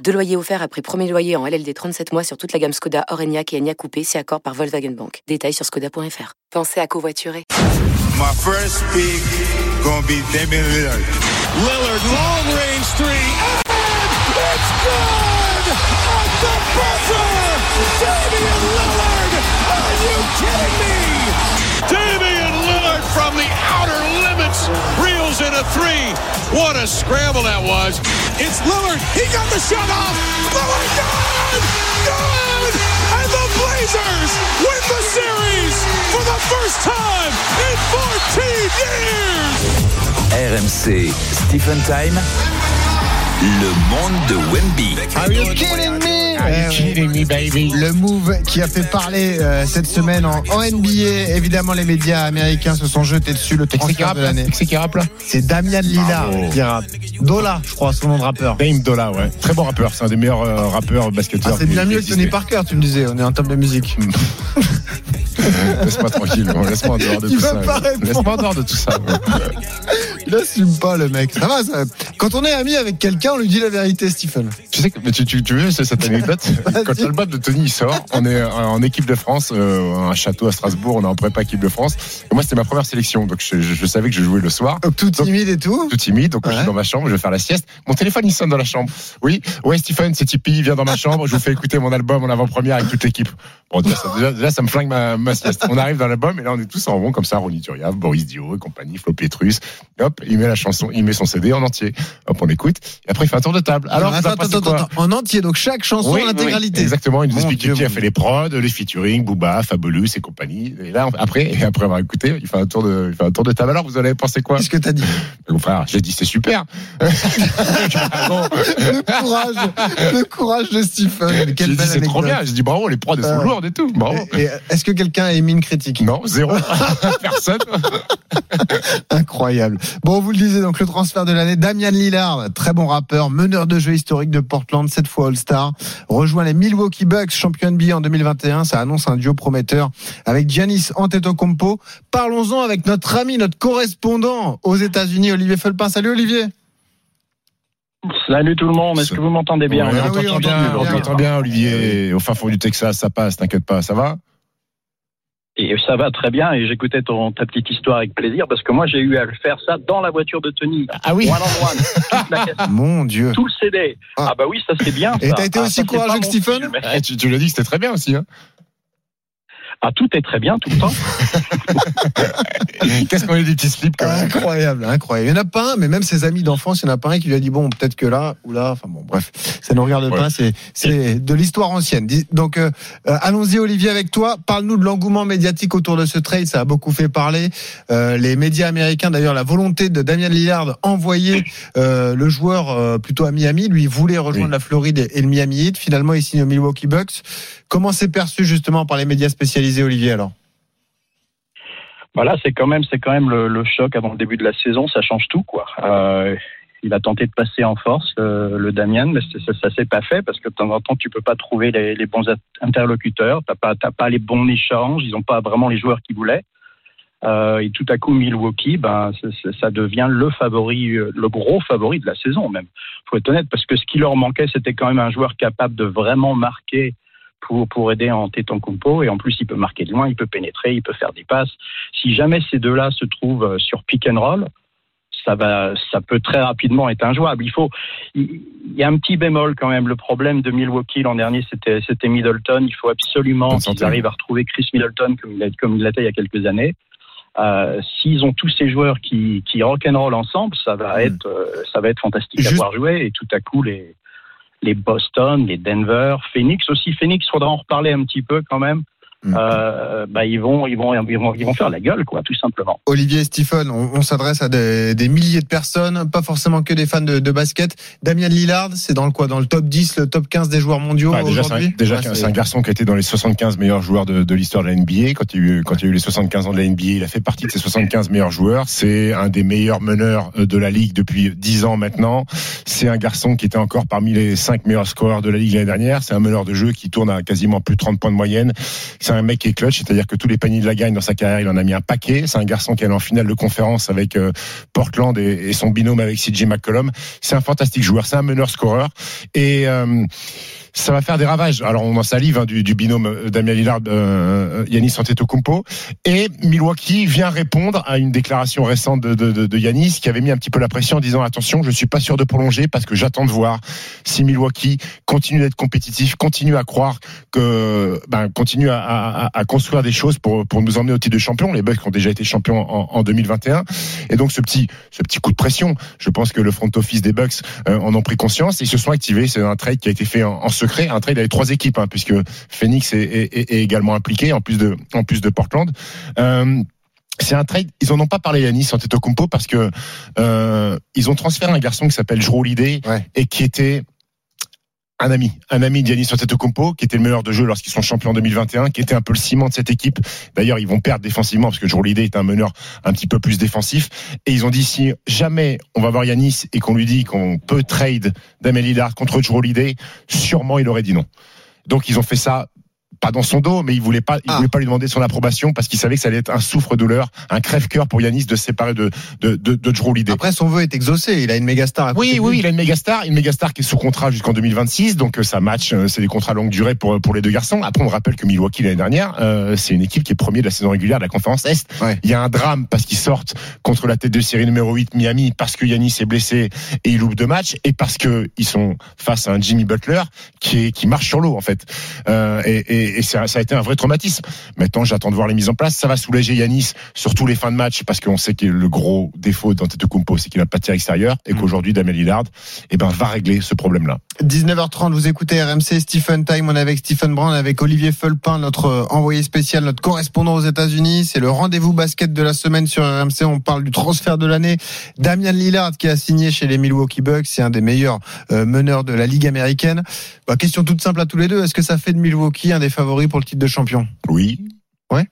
Deux loyers offerts après premier loyer en LLD 37 mois sur toute la gamme Skoda, Orenia et Enya Coupé, c'est accord par Volkswagen Bank. Détails sur skoda.fr. Pensez à covoiturer. My first pick gonna be Damian Lillard. Lillard, long range three, and it's good! At the buzzer! Damian Lillard! Are you kidding me? Damian Lillard from the outer limits reels in a three. What a scramble that was. It's Lillard. He got the shot off. Lillard, good! Good! And the Blazers win the series for the first time in 14 years! RMC Stephen Time. Le monde de Wemby. Are you kidding me? Eh, Le move qui a fait parler euh, cette semaine en, en NBA. Évidemment, les médias américains se sont jetés dessus. Le transfert de l'année. C'est qui rappe là? C'est Damian Lillard Bravo. qui rappe. Dola, je crois, son nom de rappeur. Dame Dola, ouais. Très bon rappeur. C'est un des meilleurs euh, rappeurs basketteurs. Ah, c'est bien mieux que Tony. Parker, tu me disais. On est en top de musique. Laisse-moi tranquille. bon, Laisse-moi en dehors de tout ça. Laisse-moi en dehors de tout ça. Il assume pas, le mec. Ça va, ça. Quand on est ami avec quelqu'un, on lui dit la vérité, Stephen. Tu sais que mais tu, tu, tu veux cette anecdote Quand l'album de Tony sort, on est en équipe de France, euh, un château à Strasbourg, on est en prépa équipe de France. Et moi c'était ma première sélection, donc je, je- je savais que je jouais le soir. Donc, tout timide et tout. Tout timide, donc je suis dans ma chambre, je vais faire la sieste. Mon téléphone il sonne dans la chambre. Oui, ouais Stephen, c'est Tipeee, viens dans ma chambre, je vous fais écouter mon album en avant-première avec toute l'équipe. Bon déjà ça, déjà, déjà, ça me flingue ma, ma sieste. On arrive dans l'album et là on est tous en rond comme ça, Ronny Turiaf, Boris Dio et compagnie, Flo Petrus. Et hop, il met la chanson, il met son CD en entier. Hop, on écoute. Et après il fait un tour de table. Alors, attends, en attends, attends, en entier, donc chaque chanson, Oui, l'intégralité. oui, exactement. Il nous explique qui a fait les prods, les featuring, Booba, Fabulous et compagnie. Et là, après, et après avoir écouté, il fait un tour de, il fait un tour de table. Alors, vous en avez pensé quoi Qu'est-ce que t'as dit Mon frère, j'ai dit c'est super. Le courage, le courage de Stephen. J'ai dit c'est trop bien. J'ai dit bravo, les prods sont Euh, lourdes et tout. Bravo. Est-ce que quelqu'un a émis une critique Non, zéro. Personne. Incroyable. Bon, vous le disiez, donc le transfert de l'année, Damian Lillard, très bon rappeur, meneur de jeu historique de Portland, cette fois All-Star, rejoint les Milwaukee Bucks, champion NBA en 2021. Ça annonce un duo prometteur avec Giannis Antetokounmpo. Parlons-en avec notre ami, notre correspondant aux États-Unis, Olivier Felpin. Salut Olivier. Salut tout le monde, est-ce que vous m'entendez bien? Ouais, Ah on oui, t'entend on bien, t'entend bien. bien, Olivier. Au fin fond du Texas, ça passe, t'inquiète pas, ça va? Et ça va très bien et j'écoutais ton, ta petite histoire avec plaisir parce que moi j'ai eu à le faire ça dans la voiture de Tony. Ah oui. One on one, toute la cassette, Mon Dieu. tout le CD. Ah. Ah, bah oui, ça c'est bien. Et t'as été Ah, aussi ça, courageux que Stephen Eh, tu, tu l'as dit que c'était très bien aussi. Hein Ah, tout est très bien tout le temps. Qu'est-ce qu'on a des petits slips quand même Incroyable, incroyable. Il n'y en a pas un, mais même ses amis d'enfance, il n'y en a pas un qui lui a dit bon, peut-être que là ou là. Enfin bon, bref, ça ne nous regarde Ouais. pas. C'est c'est de l'histoire ancienne. Donc euh, euh, allons-y, Olivier, avec toi. Parle-nous de l'engouement médiatique autour de ce trade. Ça a beaucoup fait parler. Euh, les médias américains, d'ailleurs, la volonté de Damian Lillard envoyer euh, le joueur euh, plutôt à Miami. Lui il voulait rejoindre Oui. la Floride et le Miami Heat. Finalement, il signe aux Milwaukee Bucks. Comment c'est perçu justement par les médias spécialisés, Olivier Alors. Voilà, c'est quand même, c'est quand même le, choc avant le début de la saison, ça change tout quoi. Euh, il a tenté de passer en force euh, le Damian, mais ça, ça s'est pas fait parce que de temps en temps tu peux pas trouver les, bons interlocuteurs, t'as pas, pas les bons échanges, ils ont pas vraiment les joueurs qu'ils voulaient. Euh, et tout à coup Milwaukee, ben ça devient le favori, le gros favori de la saison même. Faut être honnête parce que ce qui leur manquait, c'était quand même un joueur capable de vraiment marquer pour, pour aider en Téton-Compo. Et en plus, il peut marquer de loin, il peut pénétrer, il peut faire des passes. Si jamais ces deux-là se trouvent euh, sur pick and roll, ça va, ça peut très rapidement être injouable. Il faut, il y a un petit bémol quand même. Le problème de Milwaukee l'an dernier, c'était, c'était Middleton. Il faut absolument qu'ils arrivent à retrouver Chris Middleton comme il, a, comme il l'était il y a quelques années. Euh, s'ils ont tous ces joueurs qui, qui rock'n'roll ensemble, ça va Mm. être, euh, ça va être fantastique Juste- à voir jouer. Et tout à coup, les, les Boston, les Denver, Phoenix aussi. Phoenix, faudra en reparler un petit peu quand même. Mm. euh, bah, ils vont, ils vont, ils vont, ils vont faire la gueule, quoi, tout simplement. Olivier et Stephen, on, on s'adresse à des, des milliers de personnes, pas forcément que des fans de, de basket. Damien Lillard, c'est dans le quoi Dans le top 10, le top 15 des joueurs mondiaux Ouais, déjà, c'est un, aujourd'hui déjà, Ouais, c'est un garçon qui a été dans les 75 meilleurs joueurs de, de l'histoire de la NBA. Quand il, y a eu, quand il y a eu les 75 ans de la NBA, il a fait partie de ces 75 meilleurs joueurs. C'est un des meilleurs meneurs euh, de la ligue depuis 10 ans maintenant. C'est un garçon qui était encore parmi les 5 meilleurs scoreurs de la ligue l'année dernière. C'est un meneur de jeu qui tourne à quasiment plus de 30 points de moyenne. C'est un mec qui clutch, c'est-à-dire que tous les paniers de la gagne dans sa carrière, il en a mis un paquet. C'est un garçon qui est allé en finale de conférence avec euh, Portland et, et son binôme avec CJ McCollum. C'est un fantastique joueur. C'est un meneur scoreur. Et euh, ça va faire des ravages. Alors on en salive hein, du, binôme euh, Damien Lillard, euh, Yanis Antetokounmpo, et Milwaukee vient répondre à une déclaration récente de, de, de, Yanis qui avait mis un petit peu la pression en disant attention, je suis pas sûr de prolonger parce que j'attends de voir si Milwaukee continue d'être compétitif, continue à croire que ben, continue à, à, construire des choses pour pour nous emmener au titre de champion. Les Bucks ont déjà été champions en, en 2021, et donc ce petit ce petit coup de pression, je pense que le front office des Bucks euh, en ont pris conscience et ils se sont activés. C'est un trade qui a été fait en, en secret, un trade avec trois équipes, hein, puisque Phoenix est, est, est, également impliqué en plus de en plus de Portland. Euh, c'est un trade. Ils en ont pas parlé Yanis Antetokounmpo parce que euh, ils ont transféré un garçon qui s'appelle Ouais. et qui était un ami, un ami d'Yanis Antetokounmpo, qui était le meilleur de jeu lorsqu'ils sont champions en 2021, qui était un peu le ciment de cette équipe. D'ailleurs, ils vont perdre défensivement parce que Jrue Holiday est un meneur un petit peu plus défensif. Et ils ont dit si jamais on va voir Yanis et qu'on lui dit qu'on peut trade Damien Lillard contre Holiday, sûrement il aurait dit non. Donc ils ont fait ça pas dans son dos, mais il voulait pas, il Ah. voulait pas lui demander son approbation parce qu'il savait que ça allait être un souffre-douleur, un crève-cœur pour Yanis de se séparer de de de, de Jrue Holiday. Après, son vœu est exaucé. Il a une méga star. à Oui, oui, il a une méga star, une méga star qui est sous contrat jusqu'en 2026, donc euh, ça match, euh, c'est des contrats longue durée pour pour les deux garçons. Après, on rappelle que Milwaukee l'année dernière, euh, c'est une équipe qui est premier de la saison régulière de la conférence Est. Ouais. Il y a un drame parce qu'ils sortent contre la tête de série numéro 8 Miami parce que Yanis est blessé et il loupe deux matchs et parce que ils sont face à un Jimmy Butler qui est qui marche sur l'eau en fait. Euh, et et, et ça, ça a été un vrai traumatisme. Maintenant, j'attends de voir les mises en place. Ça va soulager Yanis sur tous les fins de match parce qu'on sait que le gros défaut d'Antetokounmpo, c'est qu'il a pas de tir extérieur et qu'aujourd'hui, Damien Lillard, eh ben, va régler ce problème-là. 19h30, vous écoutez RMC Stephen Time. On est avec Stephen Brand, avec Olivier Fulpin, notre euh, envoyé spécial, notre correspondant aux États-Unis. C'est le rendez-vous basket de la semaine sur RMC. On parle du transfert de l'année. Damien Lillard qui a signé chez les Milwaukee Bucks. C'est un des meilleurs euh, meneurs de la ligue américaine. Bah, question toute simple à tous les deux. Est-ce que ça fait de Milwaukee un des favoris pour le titre de champion Oui. Ouais.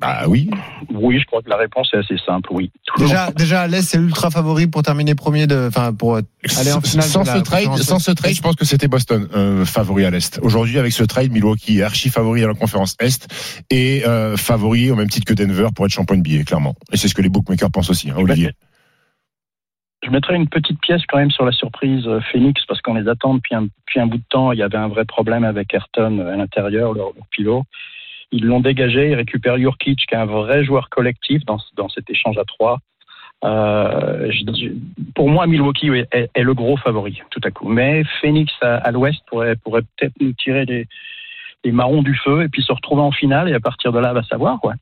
Bah oui. Oui, je crois que la réponse est assez simple, oui. Toujours. Déjà, déjà à l'Est, c'est l'ultra favori pour terminer premier de, enfin, pour aller en finale. sans de ce trade, sans ce trade, je pense que c'était Boston euh, favori à l'est. Aujourd'hui, avec ce trade, Milwaukee est archi favori à la conférence est et euh, favori au même titre que Denver pour être champion NBA, clairement. Et c'est ce que les bookmakers pensent aussi, hein, Olivier. Je mettrais une petite pièce quand même sur la surprise euh, Phoenix parce qu'on les attend depuis un, bout de temps. Il y avait un vrai problème avec Ayrton euh, à l'intérieur, leur, leur pivot. Ils l'ont dégagé, ils récupèrent Jurkic qui est un vrai joueur collectif dans, cet échange à trois. Euh, pour moi, Milwaukee est, le gros favori tout à coup. Mais Phoenix à, l'ouest pourrait, peut-être nous tirer les, les marrons du feu et puis se retrouver en finale et à partir de là, va savoir quoi.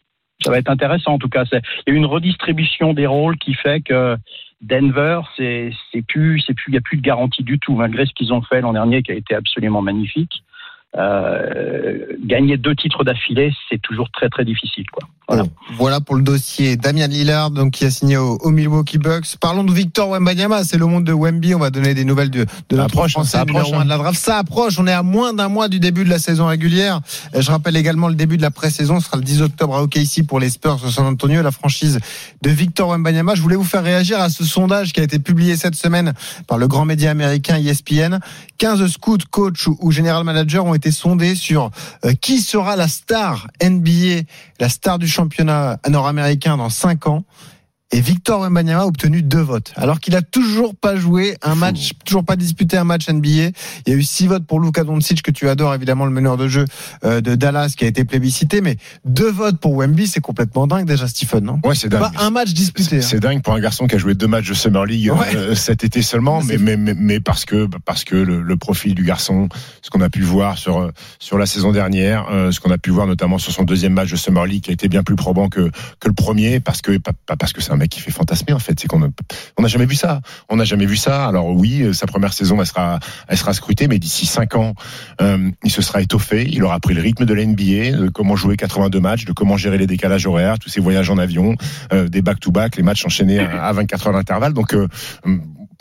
Ça va être intéressant en tout cas. Il y a une redistribution des rôles qui fait que Denver, c'est plus, c'est plus, il y a plus de garantie du tout malgré ce qu'ils ont fait l'an dernier qui a été absolument magnifique. Euh, gagner deux titres d'affilée, c'est toujours très très difficile quoi. Voilà. Bon, voilà pour le dossier Damien Lillard, donc qui a signé au, au Milwaukee Bucks. Parlons de Victor Wembanyama, c'est le monde de Wemby. On va donner des nouvelles de, de notre approche, Français ça approche, hein. de la draft. Ça approche. On est à moins d'un mois du début de la saison régulière. Euh, Je rappelle également le début de la pré-saison ce sera le 10 octobre à OKC pour les Spurs de San Antonio, la franchise de Victor Wembanyama. Je voulais vous faire réagir à ce sondage qui a été publié cette semaine par le grand média américain ESPN. 15 scouts, coachs ou, ou general managers ont été sondés sur euh, qui sera la star NBA, la star du championnat nord-américain dans 5 ans. Et Victor Wembanyama a obtenu deux votes, alors qu'il a toujours pas joué un match, toujours pas disputé un match NBA. Il y a eu six votes pour Luka Doncic que tu adores évidemment le meneur de jeu euh, de Dallas qui a été plébiscité, mais deux votes pour Wemby, c'est complètement dingue déjà, Stephen, non? Ouais, c'est dingue. Pas un match disputé. C'est hein. c'est dingue pour un garçon qui a joué deux matchs de Summer League Ouais. euh, cet été seulement, mais, mais, mais, mais parce que parce que le, le profil du garçon, ce qu'on a pu voir sur sur la saison dernière, euh, ce qu'on a pu voir notamment sur son deuxième match de Summer League qui a été bien plus probant que que le premier, parce que pas, pas parce que c'est mec qui fait fantasmer en fait. C'est qu'on on n'a jamais vu ça. On n'a jamais vu ça. Alors oui, euh, sa première saison, elle sera, elle sera scrutée, mais d'ici cinq ans, euh, il se sera étoffé. Il aura pris le rythme de la NBA, de comment jouer 82 matchs, de comment gérer les décalages horaires, tous ces voyages en avion, euh, des back-to-back, les matchs enchaînés à à 24 heures d'intervalle. Donc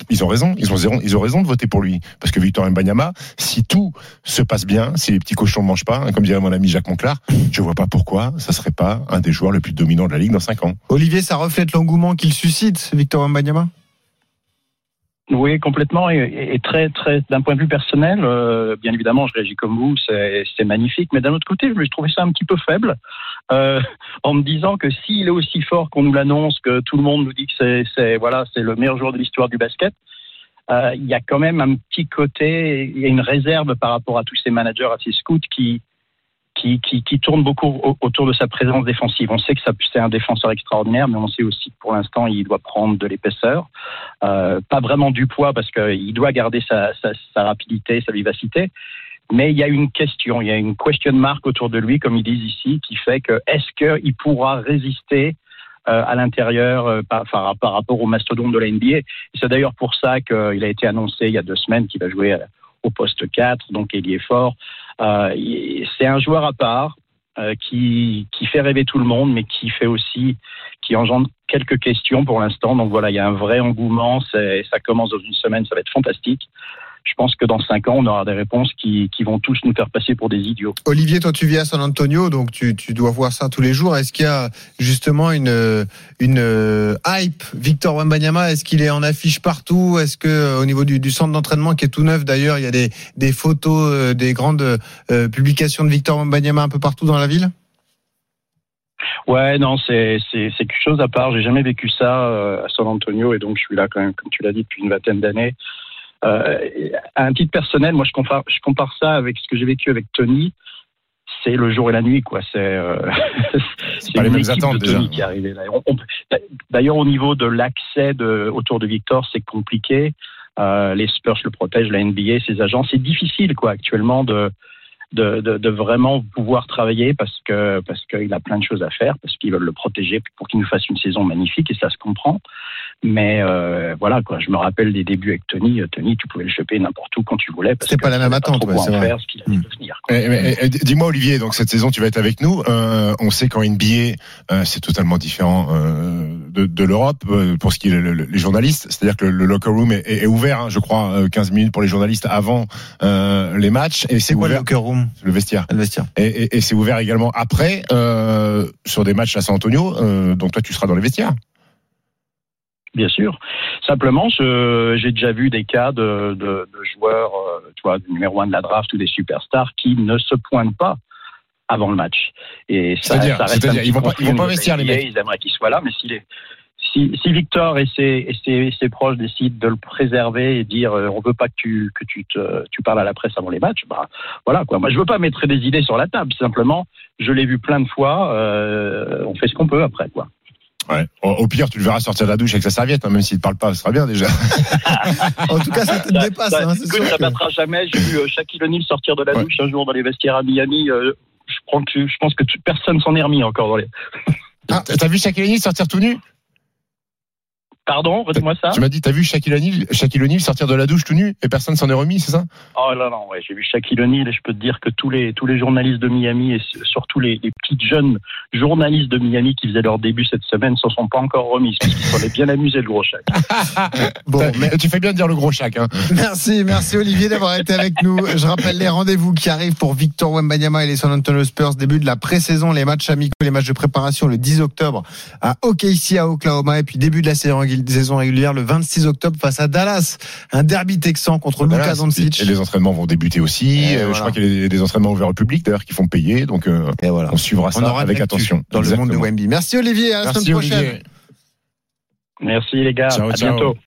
ils ont raison, ils ont, ils ont raison de voter pour lui. Parce que Victor Mbanyama, si tout se passe bien, si les petits cochons ne mangent pas, comme dirait mon ami Jacques Monclar, je vois pas pourquoi ça serait pas un des joueurs les plus dominants de la Ligue dans 5 ans. Olivier, ça reflète l'engouement qu'il suscite, Victor Wembanyama Oui, complètement. Et, et- très, très, d'un point de vue personnel, euh, bien évidemment, je réagis comme vous, c'est magnifique. Mais d'un autre côté, je trouvais ça un petit peu faible, euh, en me disant que s'il est aussi fort qu'on nous l'annonce, que tout le monde nous dit que c'est, voilà, c'est le meilleur joueur de l'histoire du basket. euh, Il y a quand même un petit côté, il y a une réserve par rapport à tous ces managers, à ces scouts qui qui, qui, qui tournent beaucoup au- autour de sa présence défensive. On sait que c'est un défenseur extraordinaire, mais on sait aussi que pour l'instant, il doit prendre de l'épaisseur. Euh, pas vraiment du poids parce qu'il doit garder sa, rapidité, sa vivacité. Mais il y a une question, il y a une question mark autour de lui, comme ils disent ici, qui fait que est-ce qu'il pourra résister euh, à l'intérieur euh, par, rapport au mastodonte de la NBA. C'est d'ailleurs pour ça qu'il a été annoncé il y a deux semaines qu'il va jouer euh, au poste 4, donc ailier fort. Euh, il- c'est un joueur à part euh, qui, qui fait rêver tout le monde, mais qui fait aussi, qui engendre quelques questions pour l'instant. Donc voilà, il y a un vrai engouement. Ça commence dans une semaine, ça va être fantastique. Je pense que dans cinq ans, on aura des réponses qui, qui vont tous nous faire passer pour des idiots. Olivier, toi tu vis à San Antonio, donc tu, tu dois voir ça tous les jours. Est-ce qu'il y a justement une, une euh, hype? Victor Wembanyama Est-ce qu'il est en affiche partout? Est-ce que euh, au niveau du, du centre d'entraînement qui est tout neuf d'ailleurs, il y a des, des photos, euh, des grandes euh, publications de Victor Wembanyama un peu partout dans la ville? Ouais, non, c'est c'est c'est quelque chose à part. J'ai jamais vécu ça euh, à San Antonio et donc je suis là quand même, comme tu l'as dit, depuis une vingtaine d'années. Euh, à un titre personnel, moi je compare je compare ça avec ce que j'ai vécu avec Tony. C'est le jour et la nuit, quoi. C'est euh, les une équipe attentes, de Tony qui est arrivée D'ailleurs, au niveau de l'accès autour de Victor, c'est compliqué. Euh, les Spurs le protègent, la NBA, ses agents. C'est difficile, quoi, actuellement, de, de, de, de vraiment pouvoir travailler parce que parce qu'il a plein de choses à faire, parce qu'ils veulent le protéger pour qu'il nous fasse une saison magnifique et ça se comprend. Mais euh, voilà, quoi. Je me rappelle des débuts avec Tony. Euh, Tony, tu pouvais le choper n'importe où quand tu voulais. parce C'est pas la même attente, trop ouais, quoi c'est en vrai. faire, ce qu'il allait Mm. devenir. quoi. Eh, mais, eh, Dis-moi Olivier, donc cette saison tu vas être avec nous. Euh, on sait qu'en NBA euh, c'est totalement différent euh, de, de l'Europe euh, pour ce qui est le- le- les journalistes. C'est-à-dire que le, le locker room est, est- est ouvert, hein, je crois, euh, 15 minutes pour les journalistes avant euh, les matchs et c'est quoi le ouvert locker room le vestiaire. Le vestiaire. Et, et- et c'est ouvert également après euh, sur des matchs à San Antonio. Euh, donc toi tu seras dans les vestiaires. Bien sûr. Simplement, j'ai déjà vu des cas de, de, de joueurs, euh, tu vois, du numéro un de la draft ou des superstars qui ne se pointent pas avant le match. Et ça, C'est-à-dire- ça reste c'est-à-dire, un petit ils vont pas- ils vont pas investir, les mecs. Ils aimeraient qu'il soit là, mais s'il est, si, si Victor et ses, et, ses, et ses proches décident de le préserver et dire euh, on veut pas que tu que tu te, tu parles à la presse avant les matchs, bah voilà quoi. Moi je veux pas mettre des idées sur la table. Simplement, je l'ai vu plein de fois. euh, on fait ce qu'on peut après quoi. Ouais. Au, pire, tu le verras sortir de la douche avec sa serviette, hein, même s'il ne parle pas, ce sera bien déjà. En tout cas, ça te dépasse. Ça, hein, écoute, ça que- battra jamais. J'ai vu euh, Shaquille O'Neal sortir de la Ouais. douche un jour dans les vestiaires à Miami. euh, je, prends que, je pense que tu- personne s'en est remis encore dans les. Ah, T'as vu Shaquille O'Neal sortir tout nu? Pardon, redis-moi ça. Tu m'as dit, t'as vu Shaquille O'Neal, Shaquille O'Neal sortir de la douche tout nu et personne s'en est remis, c'est ça? Oh là non, ouais, j'ai vu Shaquille O'Neal et je peux te dire que tous les tous les journalistes de Miami et surtout les, les petites jeunes journalistes de Miami qui faisaient leur début cette semaine s'en sont pas encore remis parce qu'ils s'en est bien amusés le gros Shaq. Bon, mais- Tu fais bien de dire le gros Shaq. Hein. Merci, merci Olivier d'avoir été avec nous. Je rappelle les rendez-vous qui arrivent pour Victor Wembanyama et les San Antonio Spurs. Début de la pré-saison, les matchs amicaux, les matchs de préparation le 10 octobre à OKC à Oklahoma et puis début de la saison saison régulière le 26 octobre face à Dallas. Un derby texan contre Luka Voilà, Doncic. Et les entraînements vont débuter aussi. Et Euh, voilà. Je crois qu'il y a des- des entraînements ouverts au public d'ailleurs qui font payer. Donc euh, Et voilà. on suivra ça On aura de avec attention. dans le monde de. Wemby. Merci Olivier, à la Merci semaine prochaine. Olivier. Merci les gars, Ciao, à ciao. bientôt.